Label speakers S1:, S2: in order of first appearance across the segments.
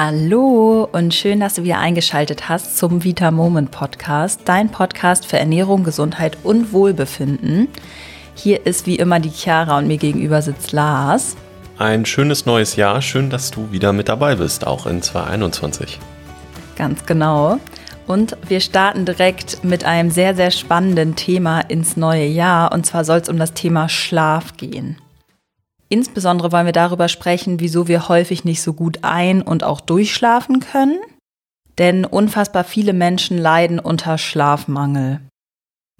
S1: Hallo und schön, dass du wieder eingeschaltet hast zum Vita Moment Podcast, dein Podcast für Ernährung, Gesundheit und Wohlbefinden. Hier ist wie immer die Chiara und mir gegenüber sitzt Lars.
S2: Ein schönes neues Jahr, schön, dass du wieder mit dabei bist, auch in 2021.
S1: Ganz genau. Und wir starten direkt mit einem sehr, sehr spannenden Thema ins neue Jahr. Und zwar soll es um das Thema Schlaf gehen. Insbesondere wollen wir darüber sprechen, wieso wir häufig nicht so gut ein- und auch durchschlafen können. Denn unfassbar viele Menschen leiden unter Schlafmangel.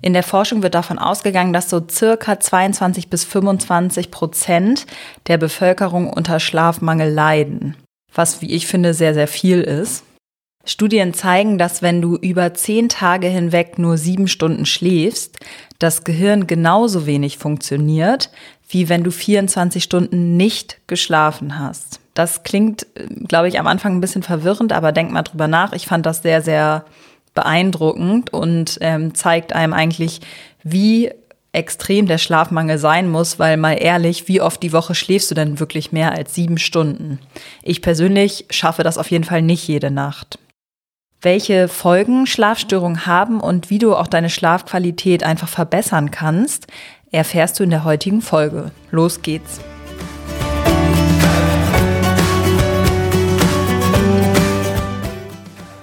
S1: In der Forschung wird davon ausgegangen, dass so circa 22 bis 25 Prozent der Bevölkerung unter Schlafmangel leiden. Was, wie ich finde, sehr, sehr viel ist. Studien zeigen, dass wenn du über zehn Tage hinweg nur sieben Stunden schläfst, das Gehirn genauso wenig funktioniert, wie wenn du 24 Stunden nicht geschlafen hast. Das klingt, glaube ich, am Anfang ein bisschen verwirrend, aber denk mal drüber nach. Ich fand das sehr, sehr beeindruckend und ähm, zeigt einem eigentlich, wie extrem der Schlafmangel sein muss, weil mal ehrlich, wie oft die Woche schläfst du denn wirklich mehr als sieben Stunden? Ich persönlich schaffe das auf jeden Fall nicht jede Nacht. Welche Folgen Schlafstörungen haben und wie du auch deine Schlafqualität einfach verbessern kannst, erfährst du in der heutigen Folge. Los geht's!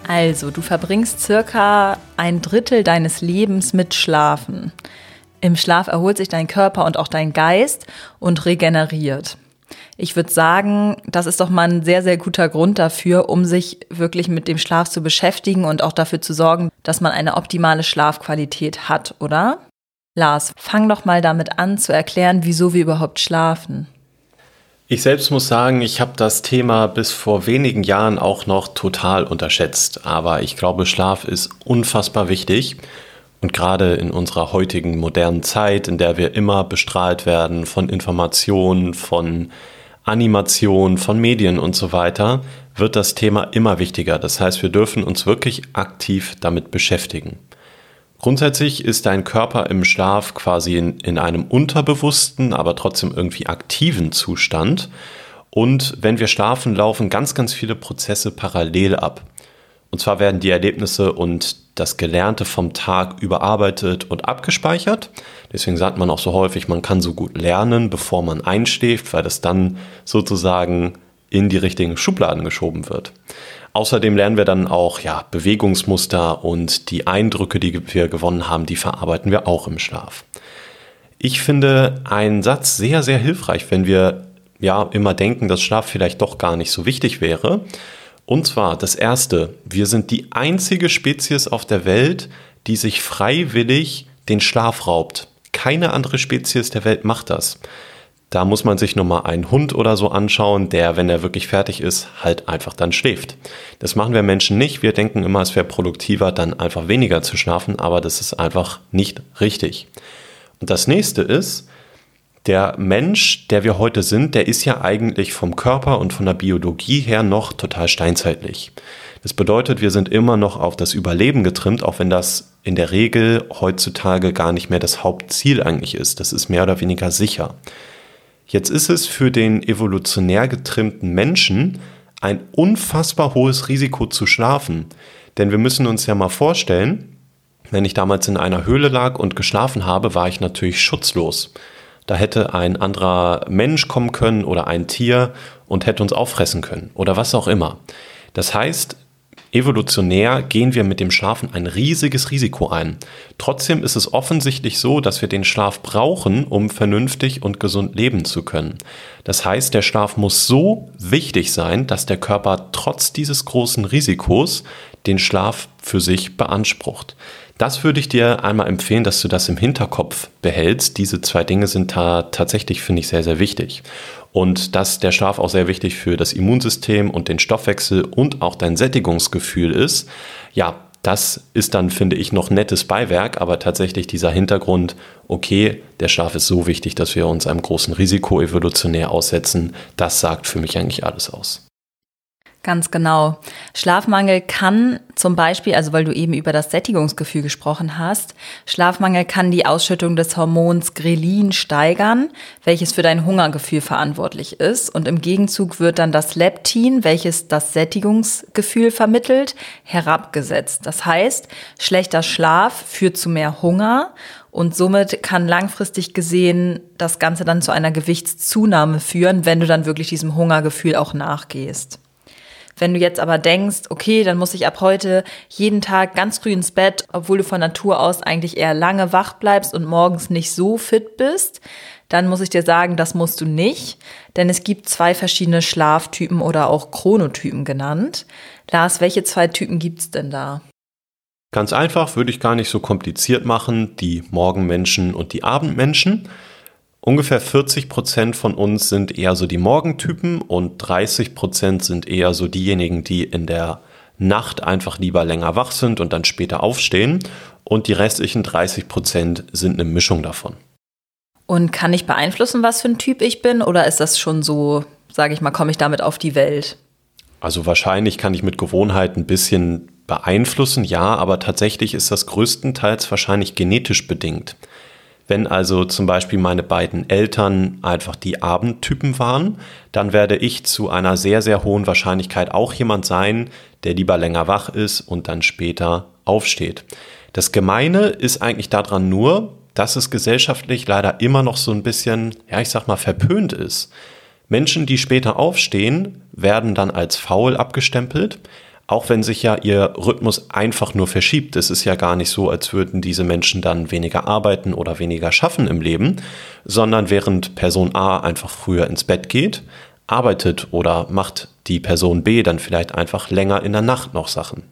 S1: Also, du verbringst circa ein Drittel deines Lebens mit Schlafen. Im Schlaf erholt sich dein Körper und auch dein Geist und regeneriert. Ich würde sagen, das ist doch mal ein sehr, sehr guter Grund dafür, um sich wirklich mit dem Schlaf zu beschäftigen und auch dafür zu sorgen, dass man eine optimale Schlafqualität hat, oder? Lars, fang doch mal damit an zu erklären, wieso wir überhaupt schlafen.
S2: Ich selbst muss sagen, ich habe das Thema bis vor wenigen Jahren auch noch total unterschätzt. Aber ich glaube, Schlaf ist unfassbar wichtig. Und gerade in unserer heutigen modernen Zeit, in der wir immer bestrahlt werden von Informationen, von Animation, von Medien und so weiter, wird das Thema immer wichtiger. Das heißt, wir dürfen uns wirklich aktiv damit beschäftigen. Grundsätzlich ist dein Körper im Schlaf quasi in, in einem unterbewussten, aber trotzdem irgendwie aktiven Zustand. Und wenn wir schlafen, laufen ganz, ganz viele Prozesse parallel ab. Und zwar werden die Erlebnisse und das Gelernte vom Tag überarbeitet und abgespeichert. Deswegen sagt man auch so häufig, man kann so gut lernen, bevor man einschläft, weil das dann sozusagen in die richtigen Schubladen geschoben wird. Außerdem lernen wir dann auch ja, Bewegungsmuster und die Eindrücke, die wir gewonnen haben, die verarbeiten wir auch im Schlaf. Ich finde einen Satz sehr, sehr hilfreich, wenn wir ja immer denken, dass Schlaf vielleicht doch gar nicht so wichtig wäre. Und zwar das erste, wir sind die einzige Spezies auf der Welt, die sich freiwillig den Schlaf raubt. Keine andere Spezies der Welt macht das. Da muss man sich nochmal einen Hund oder so anschauen, der, wenn er wirklich fertig ist, halt einfach dann schläft. Das machen wir Menschen nicht. Wir denken immer, es wäre produktiver, dann einfach weniger zu schlafen, aber das ist einfach nicht richtig. Und das nächste ist, der Mensch, der wir heute sind, der ist ja eigentlich vom Körper und von der Biologie her noch total steinzeitlich. Das bedeutet, wir sind immer noch auf das Überleben getrimmt, auch wenn das in der Regel heutzutage gar nicht mehr das Hauptziel eigentlich ist. Das ist mehr oder weniger sicher. Jetzt ist es für den evolutionär getrimmten Menschen ein unfassbar hohes Risiko zu schlafen. Denn wir müssen uns ja mal vorstellen, wenn ich damals in einer Höhle lag und geschlafen habe, war ich natürlich schutzlos. Da hätte ein anderer Mensch kommen können oder ein Tier und hätte uns auffressen können oder was auch immer. Das heißt, evolutionär gehen wir mit dem Schlafen ein riesiges Risiko ein. Trotzdem ist es offensichtlich so, dass wir den Schlaf brauchen, um vernünftig und gesund leben zu können. Das heißt, der Schlaf muss so wichtig sein, dass der Körper trotz dieses großen Risikos den Schlaf für sich beansprucht. Das würde ich dir einmal empfehlen, dass du das im Hinterkopf behältst. Diese zwei Dinge sind da tatsächlich, finde ich, sehr, sehr wichtig. Und dass der Schlaf auch sehr wichtig für das Immunsystem und den Stoffwechsel und auch dein Sättigungsgefühl ist, ja, das ist dann, finde ich, noch nettes Beiwerk, aber tatsächlich dieser Hintergrund, okay, der Schlaf ist so wichtig, dass wir uns einem großen Risiko evolutionär aussetzen, das sagt für mich eigentlich alles aus.
S1: Ganz genau. Schlafmangel kann zum Beispiel, also weil du eben über das Sättigungsgefühl gesprochen hast, Schlafmangel kann die Ausschüttung des Hormons Grelin steigern, welches für dein Hungergefühl verantwortlich ist. Und im Gegenzug wird dann das Leptin, welches das Sättigungsgefühl vermittelt, herabgesetzt. Das heißt, schlechter Schlaf führt zu mehr Hunger und somit kann langfristig gesehen das Ganze dann zu einer Gewichtszunahme führen, wenn du dann wirklich diesem Hungergefühl auch nachgehst. Wenn du jetzt aber denkst, okay, dann muss ich ab heute jeden Tag ganz früh ins Bett, obwohl du von Natur aus eigentlich eher lange wach bleibst und morgens nicht so fit bist, dann muss ich dir sagen, das musst du nicht, denn es gibt zwei verschiedene Schlaftypen oder auch Chronotypen genannt. Lars, welche zwei Typen gibt's denn da?
S2: Ganz einfach, würde ich gar nicht so kompliziert machen, die Morgenmenschen und die Abendmenschen. Ungefähr 40 Prozent von uns sind eher so die Morgentypen und 30 Prozent sind eher so diejenigen, die in der Nacht einfach lieber länger wach sind und dann später aufstehen. Und die restlichen 30 Prozent sind eine Mischung davon.
S1: Und kann ich beeinflussen, was für ein Typ ich bin? Oder ist das schon so, sage ich mal, komme ich damit auf die Welt?
S2: Also wahrscheinlich kann ich mit Gewohnheit ein bisschen beeinflussen, ja, aber tatsächlich ist das größtenteils wahrscheinlich genetisch bedingt. Wenn also zum Beispiel meine beiden Eltern einfach die Abendtypen waren, dann werde ich zu einer sehr, sehr hohen Wahrscheinlichkeit auch jemand sein, der lieber länger wach ist und dann später aufsteht. Das Gemeine ist eigentlich daran nur, dass es gesellschaftlich leider immer noch so ein bisschen, ja, ich sag mal, verpönt ist. Menschen, die später aufstehen, werden dann als faul abgestempelt auch wenn sich ja ihr Rhythmus einfach nur verschiebt. Es ist ja gar nicht so, als würden diese Menschen dann weniger arbeiten oder weniger schaffen im Leben, sondern während Person A einfach früher ins Bett geht, arbeitet oder macht die Person B dann vielleicht einfach länger in der Nacht noch Sachen.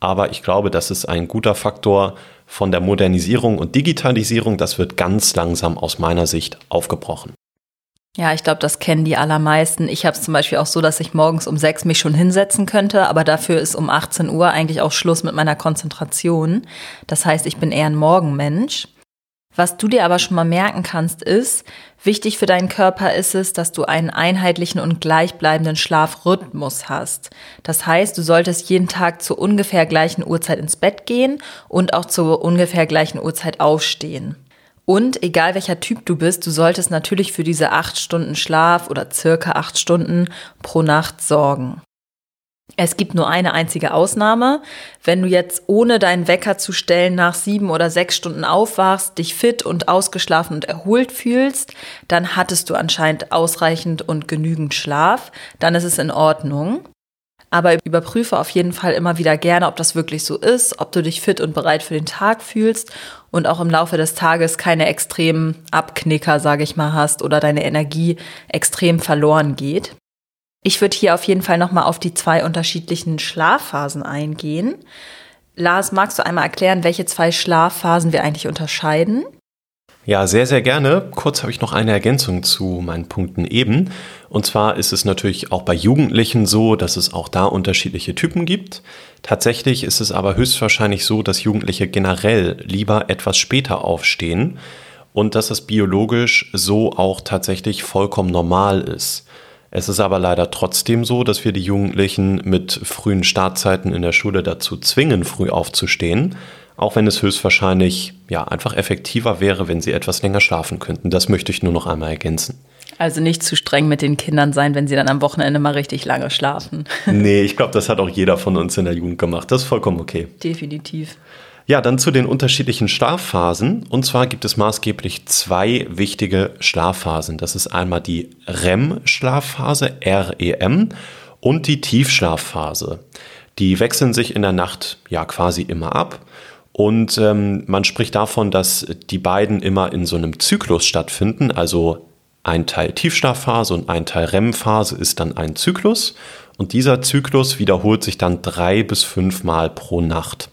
S2: Aber ich glaube, das ist ein guter Faktor von der Modernisierung und Digitalisierung. Das wird ganz langsam aus meiner Sicht aufgebrochen.
S1: Ja, ich glaube, das kennen die allermeisten. Ich habe es zum Beispiel auch so, dass ich morgens um sechs mich schon hinsetzen könnte, aber dafür ist um 18 Uhr eigentlich auch Schluss mit meiner Konzentration. Das heißt, ich bin eher ein Morgenmensch. Was du dir aber schon mal merken kannst, ist, wichtig für deinen Körper ist es, dass du einen einheitlichen und gleichbleibenden Schlafrhythmus hast. Das heißt, du solltest jeden Tag zur ungefähr gleichen Uhrzeit ins Bett gehen und auch zur ungefähr gleichen Uhrzeit aufstehen. Und egal welcher Typ du bist, du solltest natürlich für diese acht Stunden Schlaf oder circa acht Stunden pro Nacht sorgen. Es gibt nur eine einzige Ausnahme. Wenn du jetzt ohne deinen Wecker zu stellen nach sieben oder sechs Stunden aufwachst, dich fit und ausgeschlafen und erholt fühlst, dann hattest du anscheinend ausreichend und genügend Schlaf. Dann ist es in Ordnung. Aber überprüfe auf jeden Fall immer wieder gerne, ob das wirklich so ist, ob du dich fit und bereit für den Tag fühlst und auch im Laufe des Tages keine extremen Abknicker, sage ich mal, hast oder deine Energie extrem verloren geht. Ich würde hier auf jeden Fall nochmal auf die zwei unterschiedlichen Schlafphasen eingehen. Lars, magst du einmal erklären, welche zwei Schlafphasen wir eigentlich unterscheiden?
S2: Ja, sehr, sehr gerne. Kurz habe ich noch eine Ergänzung zu meinen Punkten eben. Und zwar ist es natürlich auch bei Jugendlichen so, dass es auch da unterschiedliche Typen gibt. Tatsächlich ist es aber höchstwahrscheinlich so, dass Jugendliche generell lieber etwas später aufstehen und dass es biologisch so auch tatsächlich vollkommen normal ist. Es ist aber leider trotzdem so, dass wir die Jugendlichen mit frühen Startzeiten in der Schule dazu zwingen, früh aufzustehen auch wenn es höchstwahrscheinlich ja einfach effektiver wäre, wenn sie etwas länger schlafen könnten. Das möchte ich nur noch einmal ergänzen.
S1: Also nicht zu streng mit den Kindern sein, wenn sie dann am Wochenende mal richtig lange schlafen.
S2: Nee, ich glaube, das hat auch jeder von uns in der Jugend gemacht. Das ist vollkommen okay.
S1: Definitiv.
S2: Ja, dann zu den unterschiedlichen Schlafphasen. Und zwar gibt es maßgeblich zwei wichtige Schlafphasen. Das ist einmal die REM-Schlafphase, REM, und die Tiefschlafphase. Die wechseln sich in der Nacht ja quasi immer ab. Und ähm, man spricht davon, dass die beiden immer in so einem Zyklus stattfinden. Also ein Teil Tiefschlafphase und ein Teil REM-Phase ist dann ein Zyklus. Und dieser Zyklus wiederholt sich dann drei bis fünf Mal pro Nacht.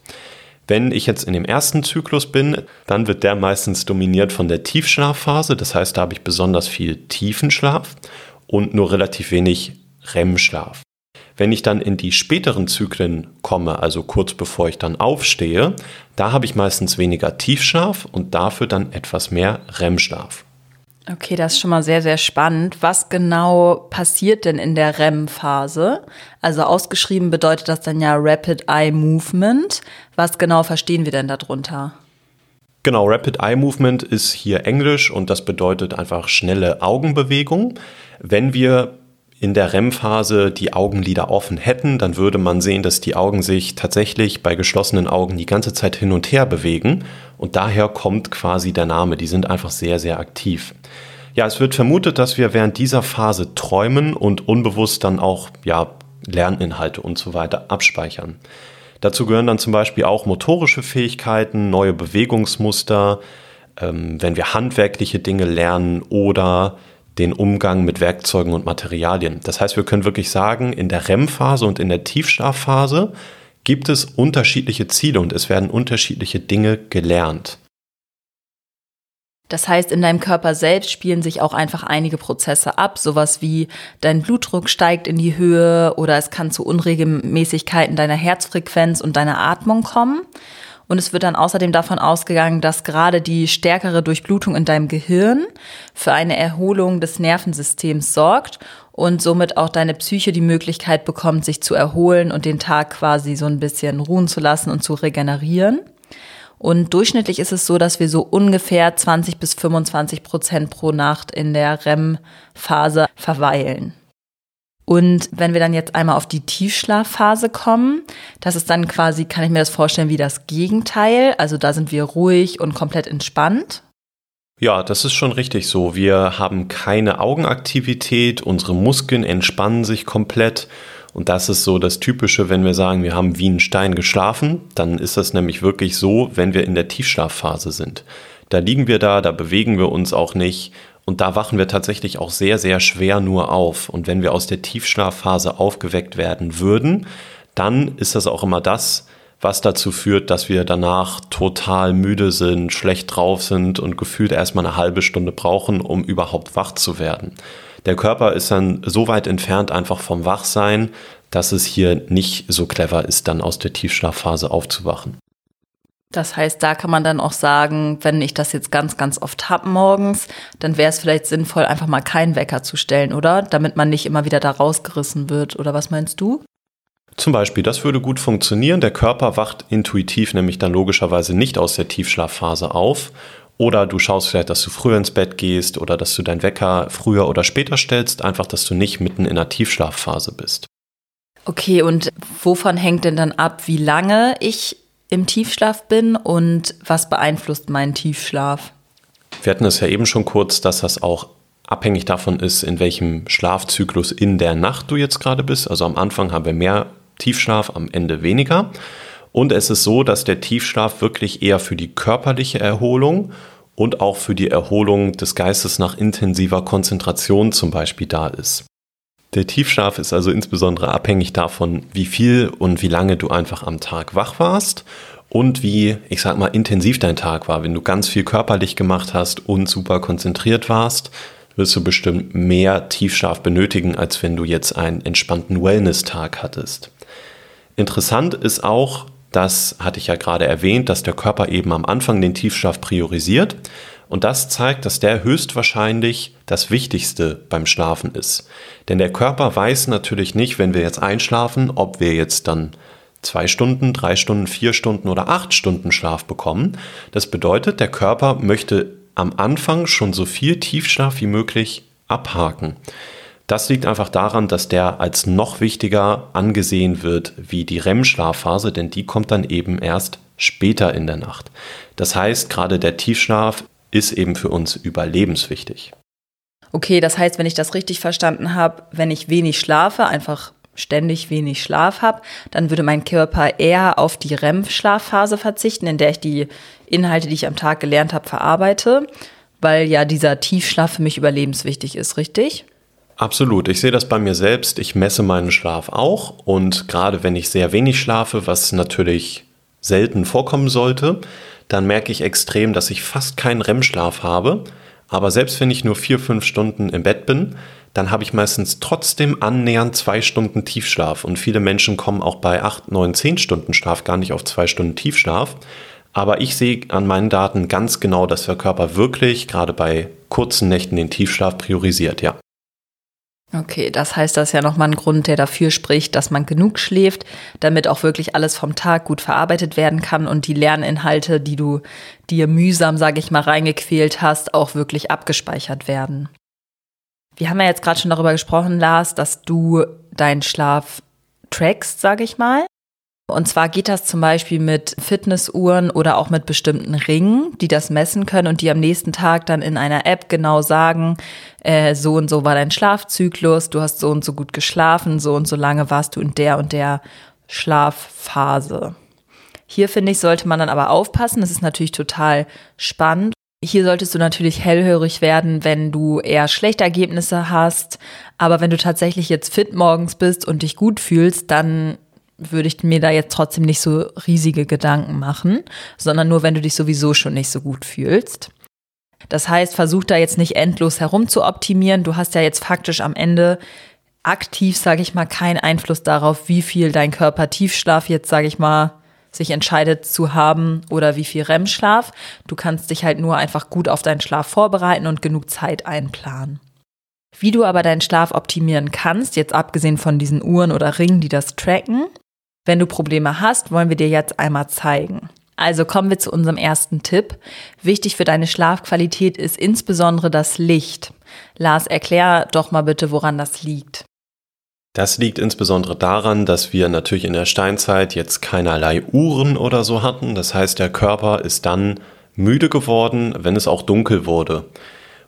S2: Wenn ich jetzt in dem ersten Zyklus bin, dann wird der meistens dominiert von der Tiefschlafphase. Das heißt, da habe ich besonders viel Tiefenschlaf und nur relativ wenig REM-Schlaf. Wenn ich dann in die späteren Zyklen komme, also kurz bevor ich dann aufstehe, da habe ich meistens weniger Tiefschlaf und dafür dann etwas mehr REM-Schlaf.
S1: Okay, das ist schon mal sehr, sehr spannend. Was genau passiert denn in der REM-Phase? Also ausgeschrieben bedeutet das dann ja Rapid Eye Movement. Was genau verstehen wir denn darunter?
S2: Genau, Rapid Eye Movement ist hier Englisch und das bedeutet einfach schnelle Augenbewegung. Wenn wir in der REM-Phase die Augenlider offen hätten, dann würde man sehen, dass die Augen sich tatsächlich bei geschlossenen Augen die ganze Zeit hin und her bewegen. Und daher kommt quasi der Name. Die sind einfach sehr, sehr aktiv. Ja, es wird vermutet, dass wir während dieser Phase träumen und unbewusst dann auch ja, Lerninhalte und so weiter abspeichern. Dazu gehören dann zum Beispiel auch motorische Fähigkeiten, neue Bewegungsmuster, ähm, wenn wir handwerkliche Dinge lernen oder den Umgang mit Werkzeugen und Materialien. Das heißt, wir können wirklich sagen, in der REM-Phase und in der Tiefschlafphase gibt es unterschiedliche Ziele und es werden unterschiedliche Dinge gelernt.
S1: Das heißt, in deinem Körper selbst spielen sich auch einfach einige Prozesse ab, sowas wie dein Blutdruck steigt in die Höhe oder es kann zu Unregelmäßigkeiten deiner Herzfrequenz und deiner Atmung kommen. Und es wird dann außerdem davon ausgegangen, dass gerade die stärkere Durchblutung in deinem Gehirn für eine Erholung des Nervensystems sorgt und somit auch deine Psyche die Möglichkeit bekommt, sich zu erholen und den Tag quasi so ein bisschen ruhen zu lassen und zu regenerieren. Und durchschnittlich ist es so, dass wir so ungefähr 20 bis 25 Prozent pro Nacht in der REM-Phase verweilen. Und wenn wir dann jetzt einmal auf die Tiefschlafphase kommen, das ist dann quasi, kann ich mir das vorstellen, wie das Gegenteil. Also da sind wir ruhig und komplett entspannt.
S2: Ja, das ist schon richtig so. Wir haben keine Augenaktivität, unsere Muskeln entspannen sich komplett. Und das ist so das Typische, wenn wir sagen, wir haben wie ein Stein geschlafen, dann ist das nämlich wirklich so, wenn wir in der Tiefschlafphase sind. Da liegen wir da, da bewegen wir uns auch nicht und da wachen wir tatsächlich auch sehr, sehr schwer nur auf. Und wenn wir aus der Tiefschlafphase aufgeweckt werden würden, dann ist das auch immer das, was dazu führt, dass wir danach total müde sind, schlecht drauf sind und gefühlt erstmal eine halbe Stunde brauchen, um überhaupt wach zu werden. Der Körper ist dann so weit entfernt einfach vom Wachsein, dass es hier nicht so clever ist, dann aus der Tiefschlafphase aufzuwachen.
S1: Das heißt, da kann man dann auch sagen, wenn ich das jetzt ganz, ganz oft habe morgens, dann wäre es vielleicht sinnvoll, einfach mal keinen Wecker zu stellen, oder? Damit man nicht immer wieder da rausgerissen wird. Oder was meinst du?
S2: Zum Beispiel, das würde gut funktionieren. Der Körper wacht intuitiv nämlich dann logischerweise nicht aus der Tiefschlafphase auf. Oder du schaust vielleicht, dass du früher ins Bett gehst oder dass du deinen Wecker früher oder später stellst, einfach, dass du nicht mitten in der Tiefschlafphase bist.
S1: Okay, und wovon hängt denn dann ab, wie lange ich im Tiefschlaf bin und was beeinflusst meinen Tiefschlaf?
S2: Wir hatten es ja eben schon kurz, dass das auch abhängig davon ist, in welchem Schlafzyklus in der Nacht du jetzt gerade bist. Also am Anfang haben wir mehr Tiefschlaf, am Ende weniger. Und es ist so, dass der Tiefschlaf wirklich eher für die körperliche Erholung und auch für die Erholung des Geistes nach intensiver Konzentration zum Beispiel da ist. Der Tiefschlaf ist also insbesondere abhängig davon, wie viel und wie lange du einfach am Tag wach warst und wie, ich sag mal, intensiv dein Tag war. Wenn du ganz viel körperlich gemacht hast und super konzentriert warst, wirst du bestimmt mehr Tiefschlaf benötigen, als wenn du jetzt einen entspannten Wellness-Tag hattest. Interessant ist auch, das hatte ich ja gerade erwähnt, dass der Körper eben am Anfang den Tiefschlaf priorisiert. Und das zeigt, dass der höchstwahrscheinlich das Wichtigste beim Schlafen ist. Denn der Körper weiß natürlich nicht, wenn wir jetzt einschlafen, ob wir jetzt dann zwei Stunden, drei Stunden, vier Stunden oder acht Stunden Schlaf bekommen. Das bedeutet, der Körper möchte am Anfang schon so viel Tiefschlaf wie möglich abhaken. Das liegt einfach daran, dass der als noch wichtiger angesehen wird wie die REM-Schlafphase, denn die kommt dann eben erst später in der Nacht. Das heißt, gerade der Tiefschlaf ist eben für uns überlebenswichtig.
S1: Okay, das heißt, wenn ich das richtig verstanden habe, wenn ich wenig schlafe, einfach ständig wenig Schlaf habe, dann würde mein Körper eher auf die REM-Schlafphase verzichten, in der ich die Inhalte, die ich am Tag gelernt habe, verarbeite, weil ja dieser Tiefschlaf für mich überlebenswichtig ist, richtig?
S2: Absolut. Ich sehe das bei mir selbst. Ich messe meinen Schlaf auch und gerade wenn ich sehr wenig schlafe, was natürlich selten vorkommen sollte, dann merke ich extrem, dass ich fast keinen REM-Schlaf habe. Aber selbst wenn ich nur vier, fünf Stunden im Bett bin, dann habe ich meistens trotzdem annähernd zwei Stunden Tiefschlaf. Und viele Menschen kommen auch bei acht, neun, zehn Stunden Schlaf gar nicht auf zwei Stunden Tiefschlaf. Aber ich sehe an meinen Daten ganz genau, dass der Körper wirklich gerade bei kurzen Nächten den Tiefschlaf priorisiert, ja.
S1: Okay, das heißt, das ist ja nochmal ein Grund, der dafür spricht, dass man genug schläft, damit auch wirklich alles vom Tag gut verarbeitet werden kann und die Lerninhalte, die du dir mühsam, sage ich mal, reingequält hast, auch wirklich abgespeichert werden. Wir haben ja jetzt gerade schon darüber gesprochen, Lars, dass du deinen Schlaf trackst, sage ich mal. Und zwar geht das zum Beispiel mit Fitnessuhren oder auch mit bestimmten Ringen, die das messen können und die am nächsten Tag dann in einer App genau sagen, äh, so und so war dein Schlafzyklus, du hast so und so gut geschlafen, so und so lange warst du in der und der Schlafphase. Hier finde ich, sollte man dann aber aufpassen. Das ist natürlich total spannend. Hier solltest du natürlich hellhörig werden, wenn du eher schlechte Ergebnisse hast. Aber wenn du tatsächlich jetzt fit morgens bist und dich gut fühlst, dann würde ich mir da jetzt trotzdem nicht so riesige Gedanken machen, sondern nur, wenn du dich sowieso schon nicht so gut fühlst. Das heißt, versuch da jetzt nicht endlos herum zu optimieren. Du hast ja jetzt faktisch am Ende aktiv, sage ich mal, keinen Einfluss darauf, wie viel dein Körper Tiefschlaf jetzt, sage ich mal, sich entscheidet zu haben oder wie viel REM-Schlaf. Du kannst dich halt nur einfach gut auf deinen Schlaf vorbereiten und genug Zeit einplanen. Wie du aber deinen Schlaf optimieren kannst, jetzt abgesehen von diesen Uhren oder Ringen, die das tracken, wenn du Probleme hast, wollen wir dir jetzt einmal zeigen. Also kommen wir zu unserem ersten Tipp. Wichtig für deine Schlafqualität ist insbesondere das Licht. Lars, erklär doch mal bitte, woran das liegt.
S2: Das liegt insbesondere daran, dass wir natürlich in der Steinzeit jetzt keinerlei Uhren oder so hatten. Das heißt, der Körper ist dann müde geworden, wenn es auch dunkel wurde.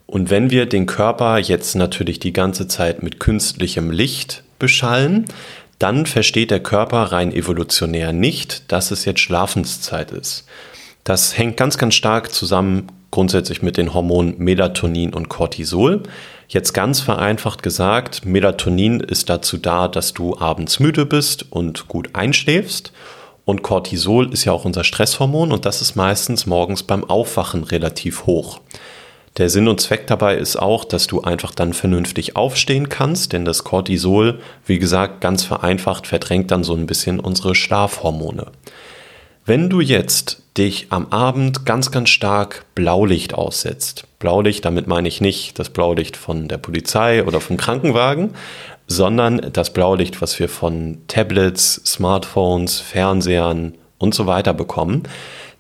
S2: Und wenn wir den Körper jetzt natürlich die ganze Zeit mit künstlichem Licht beschallen, dann versteht der Körper rein evolutionär nicht, dass es jetzt Schlafenszeit ist. Das hängt ganz, ganz stark zusammen grundsätzlich mit den Hormonen Melatonin und Cortisol. Jetzt ganz vereinfacht gesagt, Melatonin ist dazu da, dass du abends müde bist und gut einschläfst. Und Cortisol ist ja auch unser Stresshormon und das ist meistens morgens beim Aufwachen relativ hoch. Der Sinn und Zweck dabei ist auch, dass du einfach dann vernünftig aufstehen kannst, denn das Cortisol, wie gesagt, ganz vereinfacht verdrängt dann so ein bisschen unsere Schlafhormone. Wenn du jetzt dich am Abend ganz, ganz stark Blaulicht aussetzt, Blaulicht, damit meine ich nicht das Blaulicht von der Polizei oder vom Krankenwagen, sondern das Blaulicht, was wir von Tablets, Smartphones, Fernsehern und so weiter bekommen,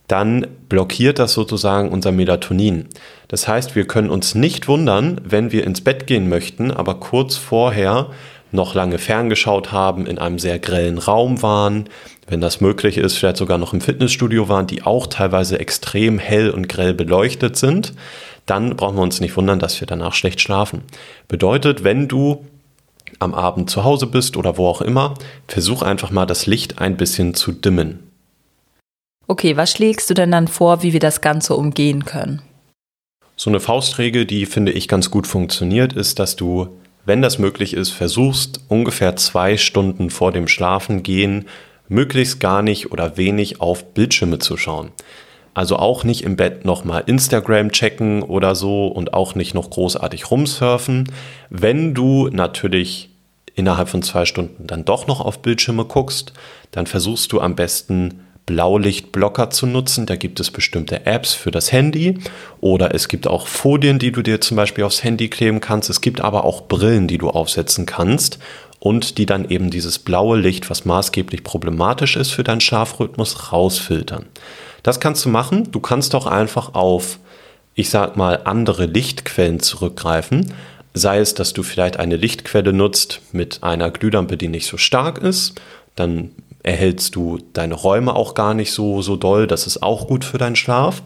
S2: dann blockiert das sozusagen unser Melatonin. Das heißt, wir können uns nicht wundern, wenn wir ins Bett gehen möchten, aber kurz vorher noch lange ferngeschaut haben, in einem sehr grellen Raum waren, wenn das möglich ist, vielleicht sogar noch im Fitnessstudio waren, die auch teilweise extrem hell und grell beleuchtet sind, dann brauchen wir uns nicht wundern, dass wir danach schlecht schlafen. Bedeutet, wenn du am Abend zu Hause bist oder wo auch immer, versuch einfach mal das Licht ein bisschen zu dimmen.
S1: Okay, was schlägst du denn dann vor, wie wir das Ganze umgehen können?
S2: So eine Faustregel, die finde ich ganz gut funktioniert, ist, dass du, wenn das möglich ist, versuchst, ungefähr zwei Stunden vor dem Schlafengehen möglichst gar nicht oder wenig auf Bildschirme zu schauen. Also auch nicht im Bett nochmal Instagram checken oder so und auch nicht noch großartig rumsurfen. Wenn du natürlich innerhalb von zwei Stunden dann doch noch auf Bildschirme guckst, dann versuchst du am besten Blaulichtblocker zu nutzen. Da gibt es bestimmte Apps für das Handy oder es gibt auch Folien, die du dir zum Beispiel aufs Handy kleben kannst. Es gibt aber auch Brillen, die du aufsetzen kannst und die dann eben dieses blaue Licht, was maßgeblich problematisch ist für deinen Schlafrhythmus, rausfiltern. Das kannst du machen. Du kannst auch einfach auf, ich sag mal, andere Lichtquellen zurückgreifen. Sei es, dass du vielleicht eine Lichtquelle nutzt mit einer Glühlampe, die nicht so stark ist. Dann erhältst du deine Räume auch gar nicht so, so doll. Das ist auch gut für deinen Schlaf.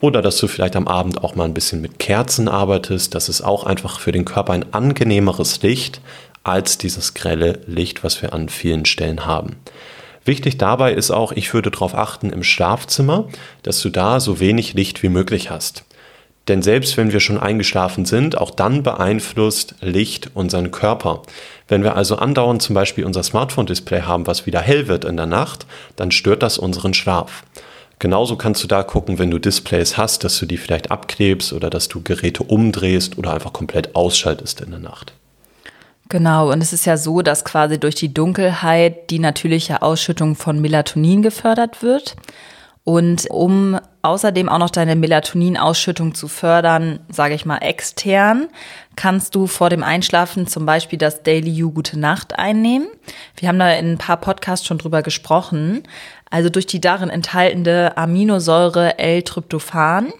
S2: Oder dass du vielleicht am Abend auch mal ein bisschen mit Kerzen arbeitest. Das ist auch einfach für den Körper ein angenehmeres Licht als dieses grelle Licht, was wir an vielen Stellen haben. Wichtig dabei ist auch, ich würde darauf achten im Schlafzimmer, dass du da so wenig Licht wie möglich hast. Denn selbst wenn wir schon eingeschlafen sind, auch dann beeinflusst Licht unseren Körper. Wenn wir also andauernd zum Beispiel unser Smartphone-Display haben, was wieder hell wird in der Nacht, dann stört das unseren Schlaf. Genauso kannst du da gucken, wenn du Displays hast, dass du die vielleicht abklebst oder dass du Geräte umdrehst oder einfach komplett ausschaltest in der Nacht.
S1: Genau, und es ist ja so, dass quasi durch die Dunkelheit die natürliche Ausschüttung von Melatonin gefördert wird. Und um außerdem auch noch deine Melatoninausschüttung zu fördern, sage ich mal extern, kannst du vor dem Einschlafen zum Beispiel das Daily You Gute Nacht einnehmen. Wir haben da in ein paar Podcasts schon drüber gesprochen. Also durch die darin enthaltene Aminosäure L-Tryptophan,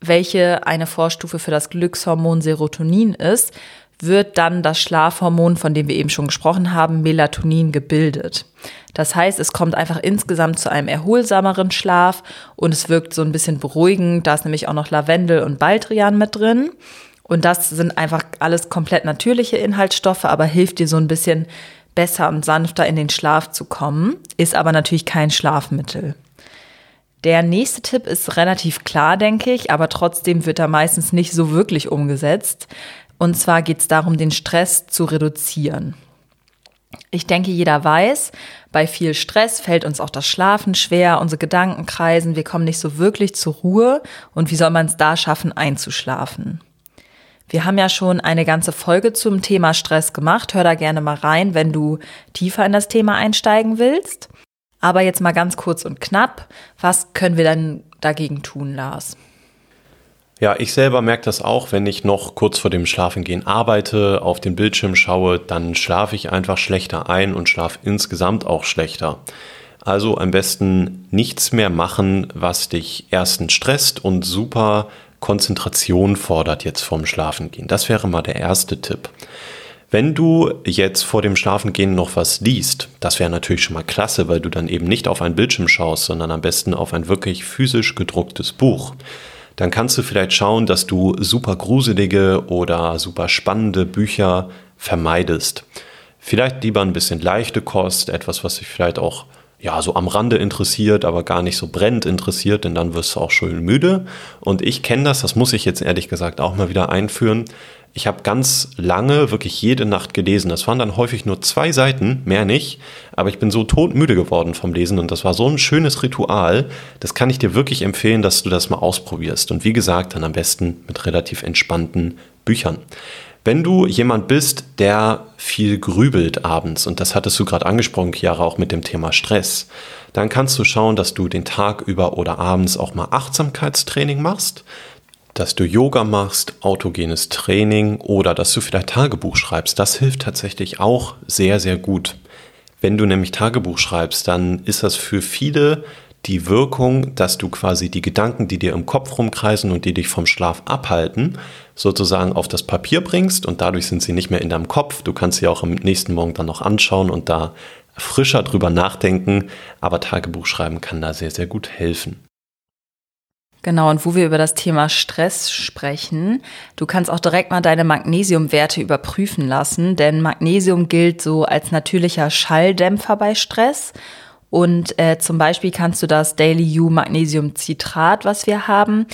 S1: welche eine Vorstufe für das Glückshormon Serotonin ist, wird dann das Schlafhormon, von dem wir eben schon gesprochen haben, Melatonin gebildet. Das heißt, es kommt einfach insgesamt zu einem erholsameren Schlaf und es wirkt so ein bisschen beruhigend. Da ist nämlich auch noch Lavendel und Baldrian mit drin. Und das sind einfach alles komplett natürliche Inhaltsstoffe, aber hilft dir so ein bisschen besser und sanfter in den Schlaf zu kommen, ist aber natürlich kein Schlafmittel. Der nächste Tipp ist relativ klar, denke ich, aber trotzdem wird er meistens nicht so wirklich umgesetzt. Und zwar geht es darum, den Stress zu reduzieren. Ich denke, jeder weiß, bei viel Stress fällt uns auch das Schlafen schwer, unsere Gedanken kreisen, wir kommen nicht so wirklich zur Ruhe. Und wie soll man es da schaffen, einzuschlafen? Wir haben ja schon eine ganze Folge zum Thema Stress gemacht. Hör da gerne mal rein, wenn du tiefer in das Thema einsteigen willst. Aber jetzt mal ganz kurz und knapp. Was können wir dann dagegen tun, Lars?
S2: Ja, ich selber merke das auch, wenn ich noch kurz vor dem Schlafengehen arbeite, auf den Bildschirm schaue, dann schlafe ich einfach schlechter ein und schlafe insgesamt auch schlechter. Also am besten nichts mehr machen, was dich erstens stresst und super Konzentration fordert jetzt vorm Schlafengehen. Das wäre mal der erste Tipp. Wenn du jetzt vor dem Schlafengehen noch was liest, das wäre natürlich schon mal klasse, weil du dann eben nicht auf ein Bildschirm schaust, sondern am besten auf ein wirklich physisch gedrucktes Buch dann kannst du vielleicht schauen, dass du super gruselige oder super spannende Bücher vermeidest. Vielleicht lieber ein bisschen leichte Kost, etwas, was dich vielleicht auch ja, so am Rande interessiert, aber gar nicht so brennend interessiert, denn dann wirst du auch schön müde. Und ich kenne das, das muss ich jetzt ehrlich gesagt auch mal wieder einführen. Ich habe ganz lange, wirklich jede Nacht gelesen. Das waren dann häufig nur zwei Seiten, mehr nicht. Aber ich bin so todmüde geworden vom Lesen und das war so ein schönes Ritual. Das kann ich dir wirklich empfehlen, dass du das mal ausprobierst. Und wie gesagt, dann am besten mit relativ entspannten Büchern. Wenn du jemand bist, der viel grübelt abends, und das hattest du gerade angesprochen, Chiara, auch mit dem Thema Stress, dann kannst du schauen, dass du den Tag über oder abends auch mal Achtsamkeitstraining machst dass du Yoga machst, autogenes Training oder dass du vielleicht Tagebuch schreibst. Das hilft tatsächlich auch sehr, sehr gut. Wenn du nämlich Tagebuch schreibst, dann ist das für viele die Wirkung, dass du quasi die Gedanken, die dir im Kopf rumkreisen und die dich vom Schlaf abhalten, sozusagen auf das Papier bringst und dadurch sind sie nicht mehr in deinem Kopf. Du kannst sie auch am nächsten Morgen dann noch anschauen und da frischer drüber nachdenken, aber Tagebuch schreiben kann da sehr, sehr gut helfen.
S1: Genau, und wo wir über das Thema Stress sprechen, du kannst auch direkt mal deine Magnesiumwerte überprüfen lassen, denn Magnesium gilt so als natürlicher Schalldämpfer bei Stress. Und äh, zum Beispiel kannst du das Daily U Magnesiumcitrat, was wir haben,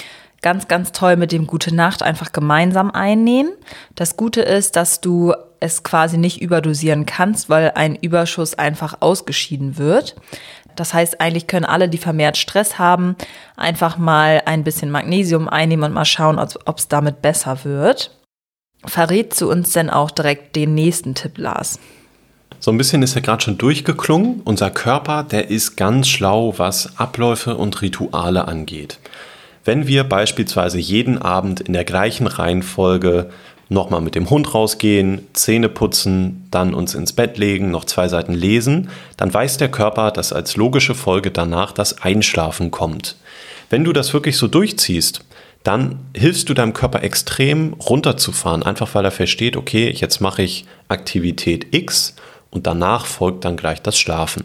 S1: ganz, ganz toll mit dem Gute Nacht einfach gemeinsam einnehmen. Das Gute ist, dass du es quasi nicht überdosieren kannst, weil ein Überschuss einfach ausgeschieden wird. Das heißt, eigentlich können alle, die vermehrt Stress haben, einfach mal ein bisschen Magnesium einnehmen und mal schauen, ob es damit besser wird. Verrät zu uns denn auch direkt den nächsten Tipp, Lars?
S2: So ein bisschen ist ja gerade schon durchgeklungen. Unser Körper, der ist ganz schlau, was Abläufe und Rituale angeht. Wenn wir beispielsweise jeden Abend in der gleichen Reihenfolge nochmal mit dem Hund rausgehen, Zähne putzen, dann uns ins Bett legen, noch zwei Seiten lesen, dann weiß der Körper, dass als logische Folge danach das Einschlafen kommt. Wenn du das wirklich so durchziehst, dann hilfst du deinem Körper extrem runterzufahren, einfach weil er versteht, okay, jetzt mache ich Aktivität X und danach folgt dann gleich das Schlafen.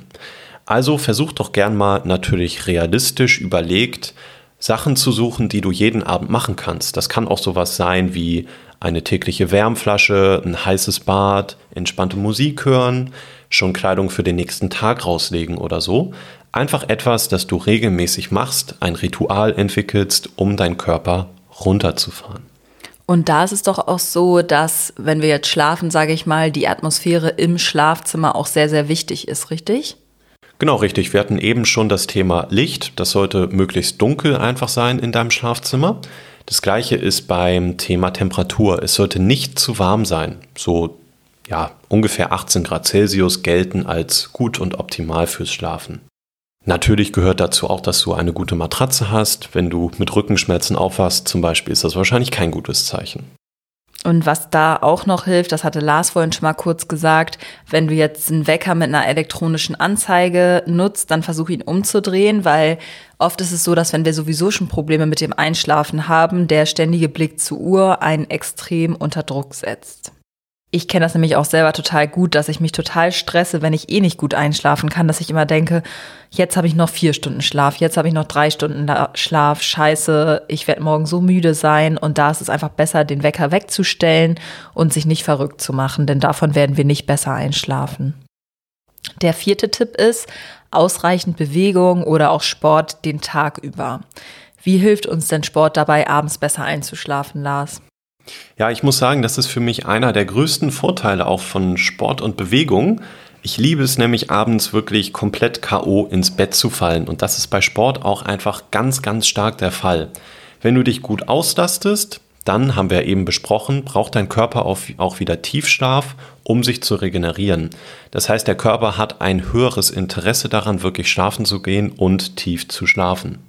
S2: Also versuch doch gern mal natürlich realistisch überlegt, Sachen zu suchen, die du jeden Abend machen kannst. Das kann auch sowas sein wie eine tägliche Wärmflasche, ein heißes Bad, entspannte Musik hören, schon Kleidung für den nächsten Tag rauslegen oder so. Einfach etwas, das du regelmäßig machst, ein Ritual entwickelst, um deinen Körper runterzufahren.
S1: Und da ist es doch auch so, dass, wenn wir jetzt schlafen, sage ich mal, die Atmosphäre im Schlafzimmer auch sehr, sehr wichtig ist, richtig?
S2: Genau, richtig. Wir hatten eben schon das Thema Licht. Das sollte möglichst dunkel einfach sein in deinem Schlafzimmer. Das gleiche ist beim Thema Temperatur. Es sollte nicht zu warm sein. So ja, ungefähr 18 Grad Celsius gelten als gut und optimal fürs Schlafen. Natürlich gehört dazu auch, dass du eine gute Matratze hast. Wenn du mit Rückenschmerzen aufwachst zum Beispiel, ist das wahrscheinlich kein gutes Zeichen.
S1: Und was da auch noch hilft, das hatte Lars vorhin schon mal kurz gesagt, wenn du jetzt einen Wecker mit einer elektronischen Anzeige nutzt, dann versuch ihn umzudrehen, weil oft ist es so, dass wenn wir sowieso schon Probleme mit dem Einschlafen haben, der ständige Blick zur Uhr einen extrem unter Druck setzt. Ich kenne das nämlich auch selber total gut, dass ich mich total stresse, wenn ich eh nicht gut einschlafen kann, dass ich immer denke, jetzt habe ich noch vier Stunden Schlaf, jetzt habe ich noch drei Stunden Schlaf, scheiße, ich werde morgen so müde sein und da ist es einfach besser, den Wecker wegzustellen und sich nicht verrückt zu machen, denn davon werden wir nicht besser einschlafen. Der vierte Tipp ist ausreichend Bewegung oder auch Sport den Tag über. Wie hilft uns denn Sport dabei, abends besser einzuschlafen, Lars?
S2: Ja, ich muss sagen, das ist für mich einer der größten Vorteile auch von Sport und Bewegung. Ich liebe es nämlich abends wirklich komplett KO ins Bett zu fallen und das ist bei Sport auch einfach ganz, ganz stark der Fall. Wenn du dich gut auslastest, dann haben wir eben besprochen, braucht dein Körper auch wieder Tiefschlaf, um sich zu regenerieren. Das heißt, der Körper hat ein höheres Interesse daran, wirklich schlafen zu gehen und tief zu schlafen.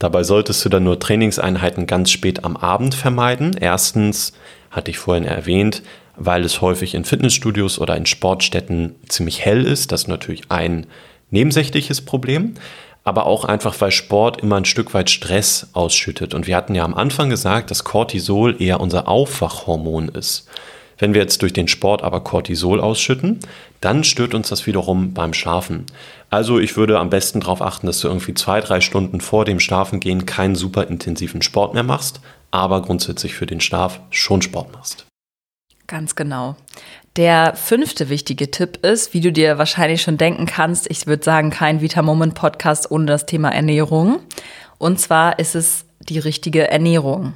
S2: Dabei solltest du dann nur Trainingseinheiten ganz spät am Abend vermeiden. Erstens, hatte ich vorhin erwähnt, weil es häufig in Fitnessstudios oder in Sportstätten ziemlich hell ist. Das ist natürlich ein nebensächliches Problem. Aber auch einfach, weil Sport immer ein Stück weit Stress ausschüttet. Und wir hatten ja am Anfang gesagt, dass Cortisol eher unser Aufwachhormon ist. Wenn wir jetzt durch den Sport aber Cortisol ausschütten, dann stört uns das wiederum beim Schlafen. Also ich würde am besten darauf achten, dass du irgendwie zwei, drei Stunden vor dem Schlafengehen keinen super intensiven Sport mehr machst, aber grundsätzlich für den Schlaf schon Sport machst.
S1: Ganz genau. Der fünfte wichtige Tipp ist, wie du dir wahrscheinlich schon denken kannst, ich würde sagen, kein Vita Moment Podcast ohne das Thema Ernährung. Und zwar ist es die richtige Ernährung.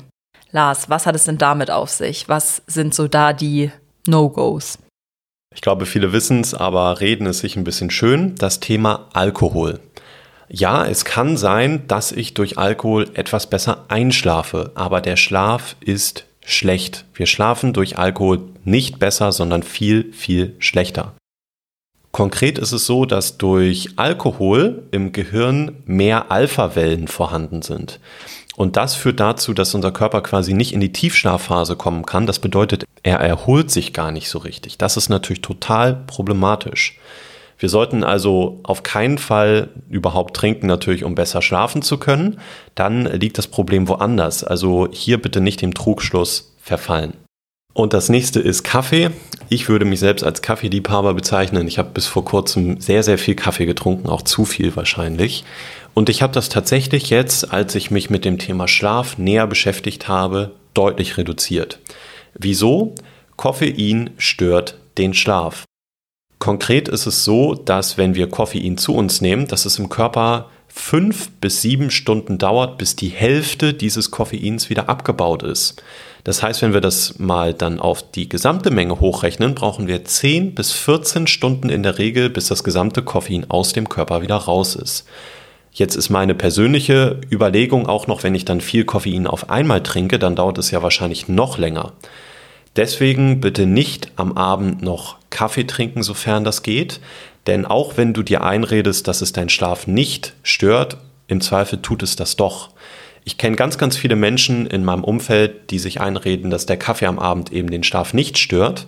S1: Lars, was hat es denn damit auf sich? Was sind so da die No-Gos?
S2: Ich glaube, viele wissen es, aber reden es sich ein bisschen schön. Das Thema Alkohol. Ja, es kann sein, dass ich durch Alkohol etwas besser einschlafe, aber der Schlaf ist schlecht. Wir schlafen durch Alkohol nicht besser, sondern viel, viel schlechter. Konkret ist es so, dass durch Alkohol im Gehirn mehr Alpha-Wellen vorhanden sind. Und das führt dazu, dass unser Körper quasi nicht in die Tiefschlafphase kommen kann. Das bedeutet, er erholt sich gar nicht so richtig. Das ist natürlich total problematisch. Wir sollten also auf keinen Fall überhaupt trinken, natürlich, um besser schlafen zu können. Dann liegt das Problem woanders. Also hier bitte nicht dem Trugschluss verfallen. Und das nächste ist Kaffee. Ich würde mich selbst als Kaffeeliebhaber bezeichnen. Ich habe bis vor kurzem sehr, sehr viel Kaffee getrunken, auch zu viel wahrscheinlich. Und ich habe das tatsächlich jetzt, als ich mich mit dem Thema Schlaf näher beschäftigt habe, deutlich reduziert. Wieso? Koffein stört den Schlaf. Konkret ist es so, dass wenn wir Koffein zu uns nehmen, dass es im Körper fünf bis sieben Stunden dauert, bis die Hälfte dieses Koffeins wieder abgebaut ist. Das heißt, wenn wir das mal dann auf die gesamte Menge hochrechnen, brauchen wir 10 bis 14 Stunden in der Regel, bis das gesamte Koffein aus dem Körper wieder raus ist. Jetzt ist meine persönliche Überlegung auch noch, wenn ich dann viel Koffein auf einmal trinke, dann dauert es ja wahrscheinlich noch länger. Deswegen bitte nicht am Abend noch Kaffee trinken, sofern das geht. Denn auch wenn du dir einredest, dass es deinen Schlaf nicht stört, im Zweifel tut es das doch. Ich kenne ganz, ganz viele Menschen in meinem Umfeld, die sich einreden, dass der Kaffee am Abend eben den Schlaf nicht stört.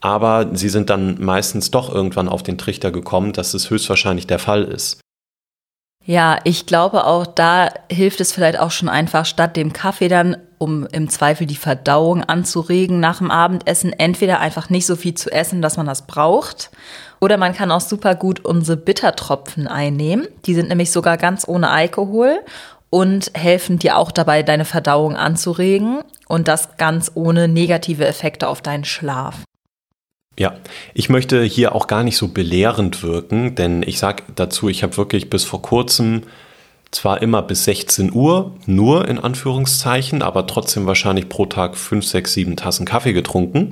S2: Aber sie sind dann meistens doch irgendwann auf den Trichter gekommen, dass es höchstwahrscheinlich der Fall ist.
S1: Ja, ich glaube auch, da hilft es vielleicht auch schon einfach, statt dem Kaffee dann, um im Zweifel die Verdauung anzuregen nach dem Abendessen, entweder einfach nicht so viel zu essen, dass man das braucht, oder man kann auch super gut unsere Bittertropfen einnehmen. Die sind nämlich sogar ganz ohne Alkohol und helfen dir auch dabei, deine Verdauung anzuregen und das ganz ohne negative Effekte auf deinen Schlaf.
S2: Ja, ich möchte hier auch gar nicht so belehrend wirken, denn ich sage dazu, ich habe wirklich bis vor kurzem zwar immer bis 16 Uhr, nur in Anführungszeichen, aber trotzdem wahrscheinlich pro Tag 5, 6, 7 Tassen Kaffee getrunken.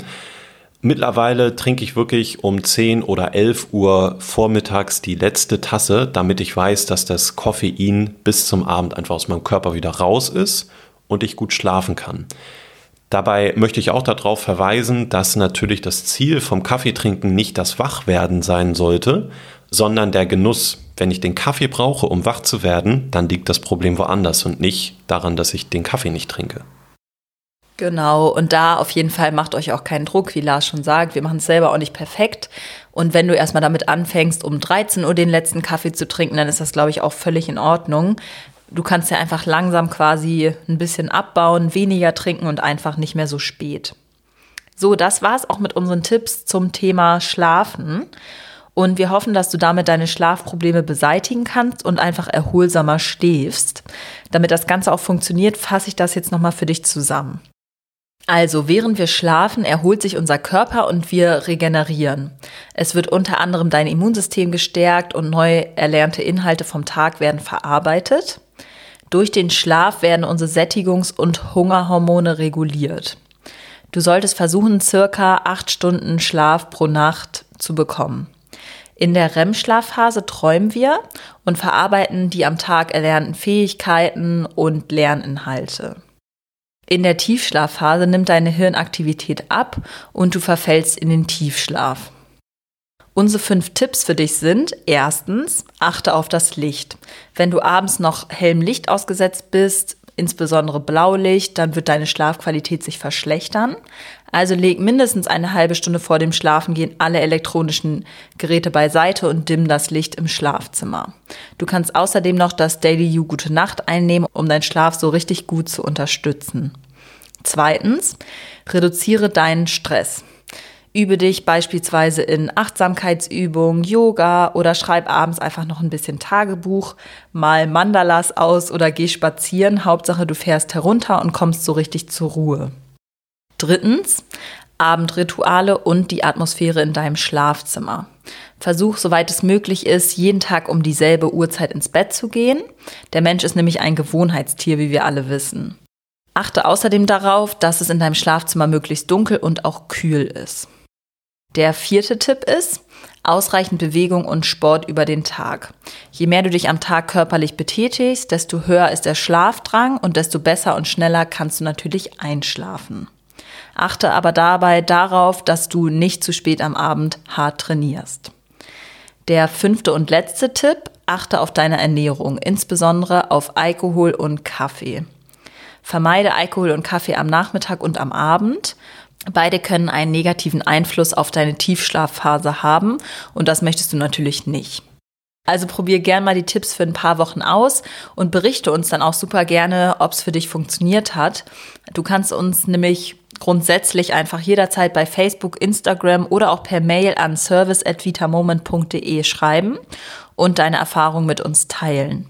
S2: Mittlerweile trinke ich wirklich um 10 oder 11 Uhr vormittags die letzte Tasse, damit ich weiß, dass das Koffein bis zum Abend einfach aus meinem Körper wieder raus ist und ich gut schlafen kann. Dabei möchte ich auch darauf verweisen, dass natürlich das Ziel vom Kaffeetrinken nicht das Wachwerden sein sollte, sondern der Genuss. Wenn ich den Kaffee brauche, um wach zu werden, dann liegt das Problem woanders und nicht daran, dass ich den Kaffee nicht trinke.
S1: Genau, und da auf jeden Fall macht euch auch keinen Druck, wie Lars schon sagt. Wir machen es selber auch nicht perfekt. Und wenn du erstmal damit anfängst, um 13 Uhr den letzten Kaffee zu trinken, dann ist das, glaube ich, auch völlig in Ordnung. Du kannst ja einfach langsam quasi ein bisschen abbauen, weniger trinken und einfach nicht mehr so spät. So, das war's auch mit unseren Tipps zum Thema Schlafen. Und wir hoffen, dass du damit deine Schlafprobleme beseitigen kannst und einfach erholsamer schläfst. Damit das Ganze auch funktioniert, fasse ich das jetzt nochmal für dich zusammen. Also, während wir schlafen, erholt sich unser Körper und wir regenerieren. Es wird unter anderem dein Immunsystem gestärkt und neu erlernte Inhalte vom Tag werden verarbeitet. Durch den Schlaf werden unsere Sättigungs- und Hungerhormone reguliert. Du solltest versuchen, circa acht Stunden Schlaf pro Nacht zu bekommen. In der REM-Schlafphase träumen wir und verarbeiten die am Tag erlernten Fähigkeiten und Lerninhalte. In der Tiefschlafphase nimmt deine Hirnaktivität ab und du verfällst in den Tiefschlaf. Unsere fünf Tipps für dich sind, erstens, achte auf das Licht. Wenn du abends noch hellem Licht ausgesetzt bist, insbesondere Blaulicht, dann wird deine Schlafqualität sich verschlechtern. Also leg mindestens eine halbe Stunde vor dem Schlafengehen alle elektronischen Geräte beiseite und dimm das Licht im Schlafzimmer. Du kannst außerdem noch das Daily You Gute Nacht einnehmen, um deinen Schlaf so richtig gut zu unterstützen. Zweitens, reduziere deinen Stress. Übe dich beispielsweise in Achtsamkeitsübungen, Yoga oder schreib abends einfach noch ein bisschen Tagebuch, mal Mandalas aus oder geh spazieren. Hauptsache, du fährst herunter und kommst so richtig zur Ruhe. Drittens, Abendrituale und die Atmosphäre in deinem Schlafzimmer. Versuch, soweit es möglich ist, jeden Tag um dieselbe Uhrzeit ins Bett zu gehen. Der Mensch ist nämlich ein Gewohnheitstier, wie wir alle wissen. Achte außerdem darauf, dass es in deinem Schlafzimmer möglichst dunkel und auch kühl ist. Der vierte Tipp ist, ausreichend Bewegung und Sport über den Tag. Je mehr du dich am Tag körperlich betätigst, desto höher ist der Schlafdrang und desto besser und schneller kannst du natürlich einschlafen. Achte aber dabei darauf, dass du nicht zu spät am Abend hart trainierst. Der fünfte und letzte Tipp, achte auf deine Ernährung, insbesondere auf Alkohol und Kaffee. Vermeide Alkohol und Kaffee am Nachmittag und am Abend Beide können einen negativen Einfluss auf deine Tiefschlafphase haben und das möchtest du natürlich nicht. Also probier gern mal die Tipps für ein paar Wochen aus und berichte uns dann auch super gerne, ob es für dich funktioniert hat. Du kannst uns nämlich grundsätzlich einfach jederzeit bei Facebook, Instagram oder auch per Mail an service@vitamoment.de schreiben und deine Erfahrung mit uns teilen.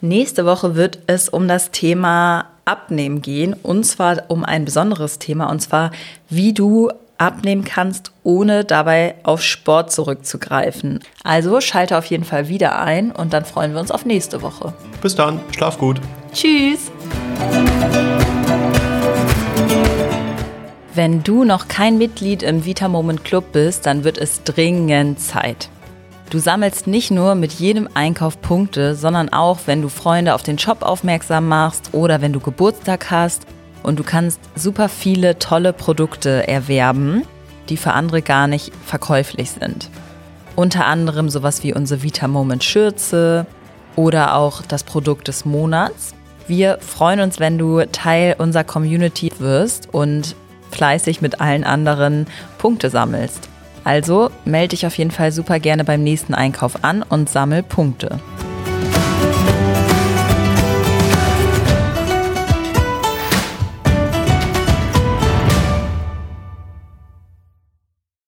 S1: Nächste Woche wird es um das Thema Abnehmen gehen und zwar um ein besonderes Thema und zwar wie du abnehmen kannst, ohne dabei auf Sport zurückzugreifen. Also schalte auf jeden Fall wieder ein und dann freuen wir uns auf nächste Woche.
S2: Bis dann, schlaf gut.
S1: Tschüss. Wenn du noch kein Mitglied im Vita Moment Club bist, dann wird es dringend Zeit. Du sammelst nicht nur mit jedem Einkauf Punkte, sondern auch, wenn du Freunde auf den Shop aufmerksam machst oder wenn du Geburtstag hast und du kannst super viele tolle Produkte erwerben, die für andere gar nicht verkäuflich sind. Unter anderem sowas wie unsere Vita Moment Schürze oder auch das Produkt des Monats. Wir freuen uns, wenn du Teil unserer Community wirst und fleißig mit allen anderen Punkte sammelst. Also melde dich auf jeden Fall super gerne beim nächsten Einkauf an und sammel Punkte.